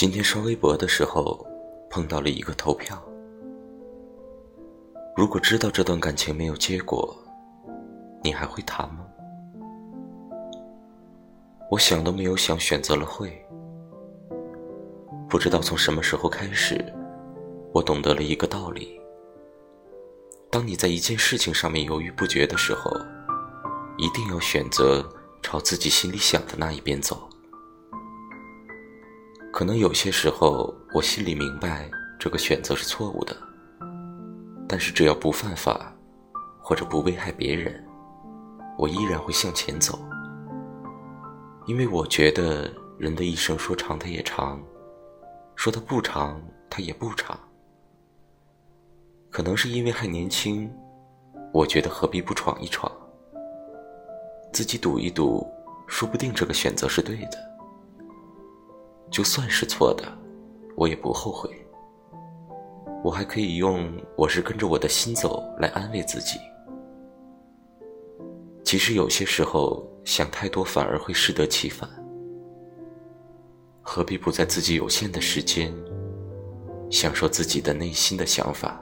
今天刷微博的时候，碰到了一个投票。如果知道这段感情没有结果，你还会谈吗？我想都没有想，选择了会。不知道从什么时候开始，我懂得了一个道理：当你在一件事情上面犹豫不决的时候，一定要选择朝自己心里想的那一边走。可能有些时候，我心里明白这个选择是错误的，但是只要不犯法，或者不危害别人，我依然会向前走。因为我觉得人的一生说长它也长，说它不长它也不长。可能是因为还年轻，我觉得何必不闯一闯，自己赌一赌，说不定这个选择是对的。就算是错的，我也不后悔。我还可以用“我是跟着我的心走”来安慰自己。其实有些时候想太多，反而会适得其反。何必不在自己有限的时间，享受自己的内心的想法？